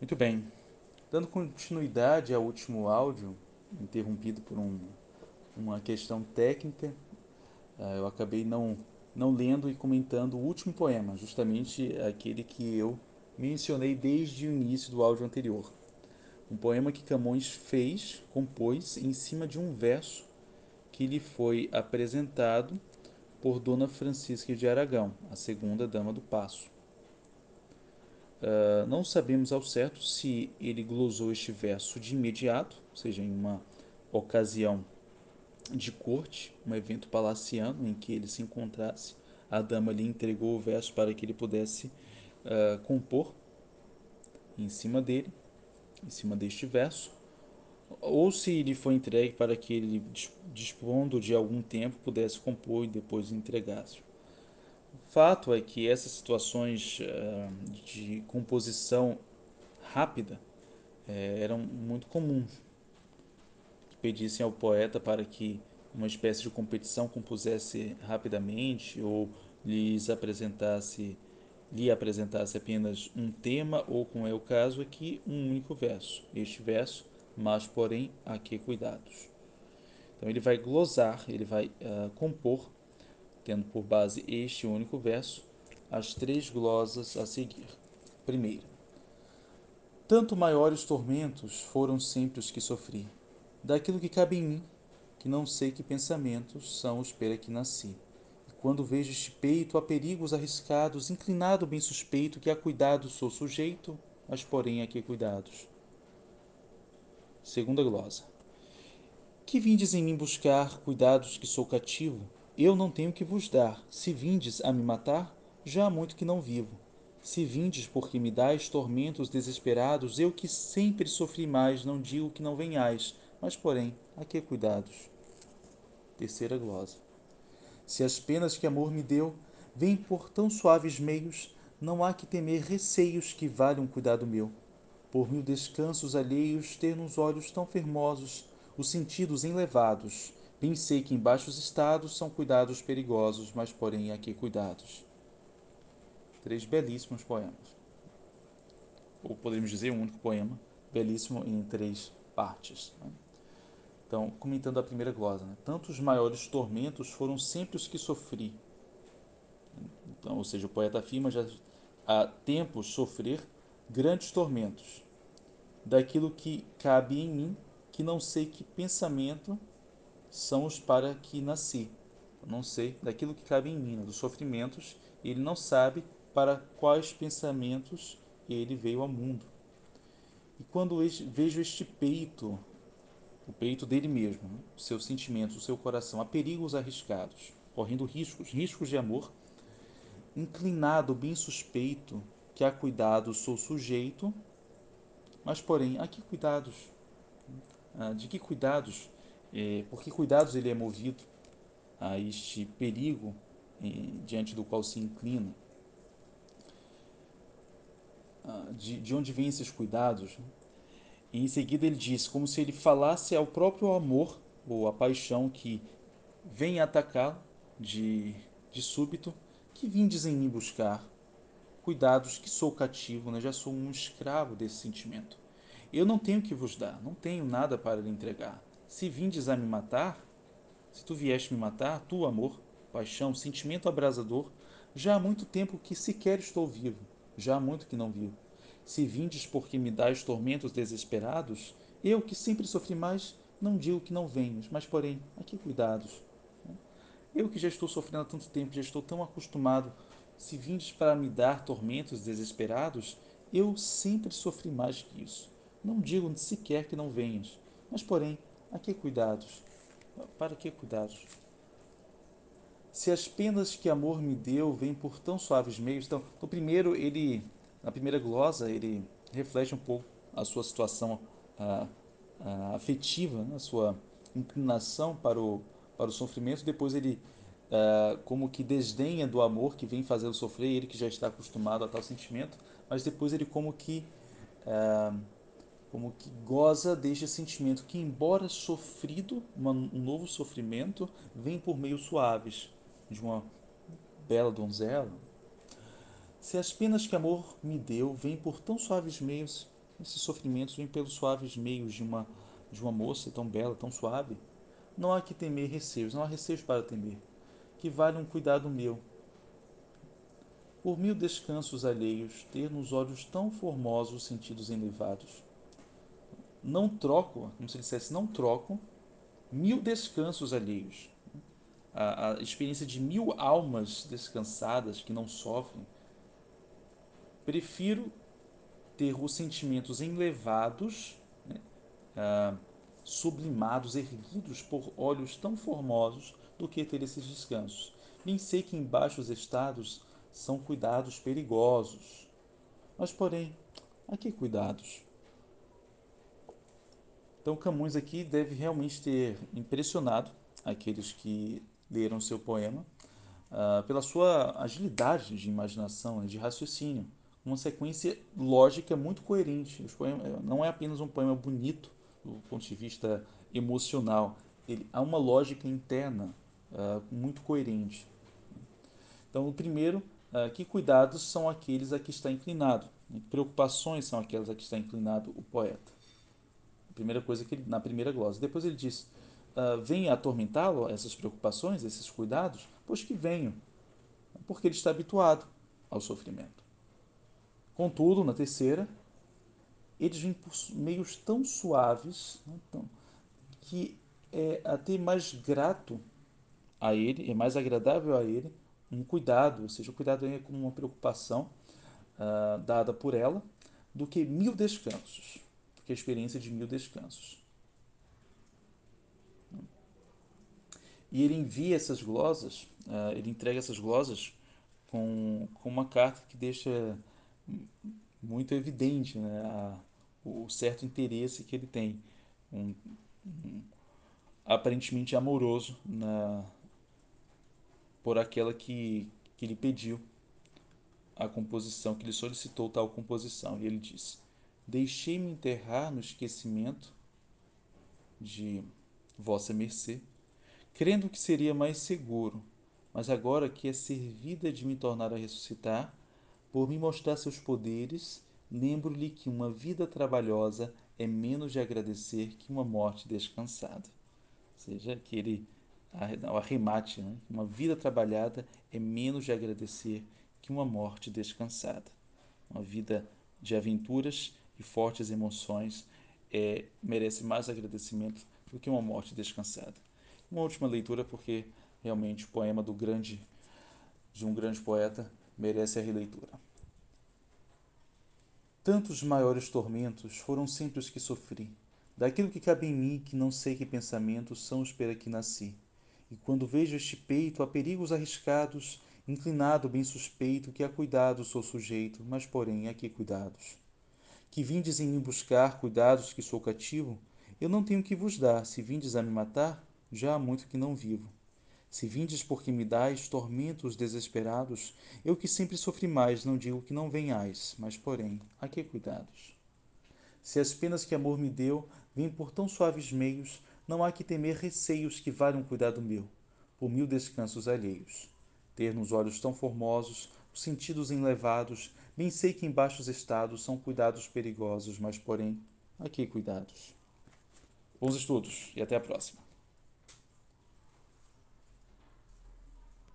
Muito bem. Dando continuidade ao último áudio, interrompido por um, uma questão técnica, uh, eu acabei não, não lendo e comentando o último poema, justamente aquele que eu mencionei desde o início do áudio anterior. Um poema que Camões fez, compôs em cima de um verso que lhe foi apresentado por Dona Francisca de Aragão, a segunda dama do Paço. Uh, não sabemos ao certo se ele glosou este verso de imediato, ou seja, em uma ocasião de corte, um evento palaciano em que ele se encontrasse. A dama lhe entregou o verso para que ele pudesse uh, compor em cima dele, em cima deste verso, ou se lhe foi entregue para que ele, dispondo de algum tempo, pudesse compor e depois entregasse fato é que essas situações uh, de composição rápida uh, eram muito comuns. Pedissem ao poeta para que uma espécie de competição compusesse rapidamente ou lhes apresentasse lhe apresentasse apenas um tema ou, como é o caso aqui, um único verso. Este verso, mas porém, a que cuidados. Então ele vai glosar, ele vai uh, compor tendo por base este único verso, as três glosas a seguir. Primeira. Tanto maiores tormentos foram sempre os que sofri, daquilo que cabe em mim, que não sei que pensamentos são os pela que nasci. E quando vejo este peito a perigos arriscados, inclinado bem suspeito, que a cuidados sou sujeito, mas porém a que cuidados. Segunda glosa. Que vindes em mim buscar cuidados que sou cativo, eu não tenho que vos dar. Se vindes a me matar, já há muito que não vivo. Se vindes porque me dais tormentos desesperados, eu que sempre sofri mais, não digo que não venhais, mas porém, a que cuidados? Terceira glosa. Se as penas que amor me deu vêm por tão suaves meios, não há que temer receios que valham cuidado meu. Por mil descansos alheios, ter nos olhos tão fermosos, os sentidos enlevados, Bem sei que em baixos estados são cuidados perigosos, mas porém aqui cuidados. Três belíssimos poemas. Ou podemos dizer um único poema, belíssimo em três partes. Né? Então, comentando a primeira glosa, né? tantos maiores tormentos foram sempre os que sofri. Então, ou seja, o poeta afirma já há tempos sofrer grandes tormentos daquilo que cabe em mim, que não sei que pensamento são os para que nasci. Eu não sei daquilo que cabe em mim, né, dos sofrimentos, ele não sabe para quais pensamentos ele veio ao mundo. E quando vejo este peito, o peito dele mesmo, né, seus sentimentos, o seu coração, a perigos arriscados, correndo riscos, riscos de amor, inclinado, bem suspeito, que a cuidado sou sujeito, mas porém, a que cuidados? Ah, de que cuidados é, por que cuidados ele é movido a este perigo é, diante do qual se inclina? Ah, de, de onde vêm esses cuidados? E em seguida ele diz, como se ele falasse ao próprio amor ou a paixão que vem atacá-lo de, de súbito, que vindes em mim buscar? Cuidados que sou cativo, né? já sou um escravo desse sentimento. Eu não tenho que vos dar, não tenho nada para lhe entregar. Se vindes a me matar, se tu vieste me matar, tu, amor, paixão, sentimento abrasador, já há muito tempo que sequer estou vivo, já há muito que não vivo. Se vindes porque me dais tormentos desesperados, eu que sempre sofri mais, não digo que não venhas, mas porém, a que cuidados? Eu que já estou sofrendo há tanto tempo, já estou tão acostumado, se vindes para me dar tormentos desesperados, eu sempre sofri mais que isso. Não digo sequer que não venhas, mas porém, a que cuidados? Para que cuidados? Se as penas que amor me deu vêm por tão suaves meios, então, no primeiro ele, na primeira glosa, ele reflete um pouco a sua situação a, a afetiva, né? a sua inclinação para o para o sofrimento. Depois ele uh, como que desdenha do amor que vem fazê-lo sofrer, ele que já está acostumado a tal sentimento, mas depois ele como que uh, como que goza deste sentimento que, embora sofrido, uma, um novo sofrimento, vem por meios suaves de uma bela donzela. Se as penas que amor me deu vêm por tão suaves meios, esses sofrimentos vêm pelos suaves meios de uma, de uma moça tão bela, tão suave. Não há que temer receios, não há receios para temer, que vale um cuidado meu. Por mil descansos alheios, ter nos olhos tão formosos sentidos elevados. Não troco, como se dissesse, não troco mil descansos alheios. A, a experiência de mil almas descansadas que não sofrem. Prefiro ter os sentimentos elevados, né, sublimados, erguidos por olhos tão formosos, do que ter esses descansos. Bem sei que em baixos estados são cuidados perigosos. Mas, porém, a que cuidados? Então, Camões aqui deve realmente ter impressionado aqueles que leram seu poema uh, pela sua agilidade de imaginação, de raciocínio, uma sequência lógica muito coerente. Poemas, não é apenas um poema bonito do ponto de vista emocional, ele há uma lógica interna uh, muito coerente. Então, o primeiro, uh, que cuidados são aqueles a que está inclinado? Preocupações são aquelas a que está inclinado o poeta primeira coisa que ele, na primeira glosa. Depois ele diz: uh, Vem atormentá-lo essas preocupações, esses cuidados? Pois que venho, porque ele está habituado ao sofrimento. Contudo, na terceira, eles vêm por meios tão suaves né, tão, que é até mais grato a ele, é mais agradável a ele um cuidado, ou seja, o cuidado é como uma preocupação uh, dada por ela, do que mil descansos que é a experiência de mil descansos. E ele envia essas glosas, uh, ele entrega essas glosas com, com uma carta que deixa muito evidente né, a, o certo interesse que ele tem, um, um, aparentemente amoroso na, por aquela que, que lhe pediu a composição, que lhe solicitou tal composição. E ele disse: Deixei-me enterrar no esquecimento de vossa mercê, crendo que seria mais seguro, mas agora que é servida de me tornar a ressuscitar, por me mostrar seus poderes, lembro-lhe que uma vida trabalhosa é menos de agradecer que uma morte descansada. Ou seja, aquele arremate, né? uma vida trabalhada é menos de agradecer que uma morte descansada. Uma vida de aventuras e fortes emoções é, merece mais agradecimento do que uma morte descansada. Uma última leitura, porque realmente o poema do grande, de um grande poeta merece a releitura. Tantos maiores tormentos foram sempre os que sofri, daquilo que cabe em mim, que não sei que pensamentos são os pela que nasci. E quando vejo este peito a perigos arriscados, inclinado bem suspeito, que a cuidados sou sujeito, mas porém a que cuidados? Que vindes em mim buscar cuidados que sou cativo, eu não tenho que vos dar. Se vindes a me matar, já há muito que não vivo. Se vindes porque me dais tormentos desesperados, eu que sempre sofri mais, não digo que não venhais, mas porém, a que cuidados? Se as penas que amor me deu vêm por tão suaves meios, não há que temer receios que valham cuidado meu, por mil descansos alheios. Ter nos olhos tão formosos, os sentidos enlevados, bem sei que em baixos estados são cuidados perigosos, mas, porém, aqui cuidados. Bons estudos e até a próxima.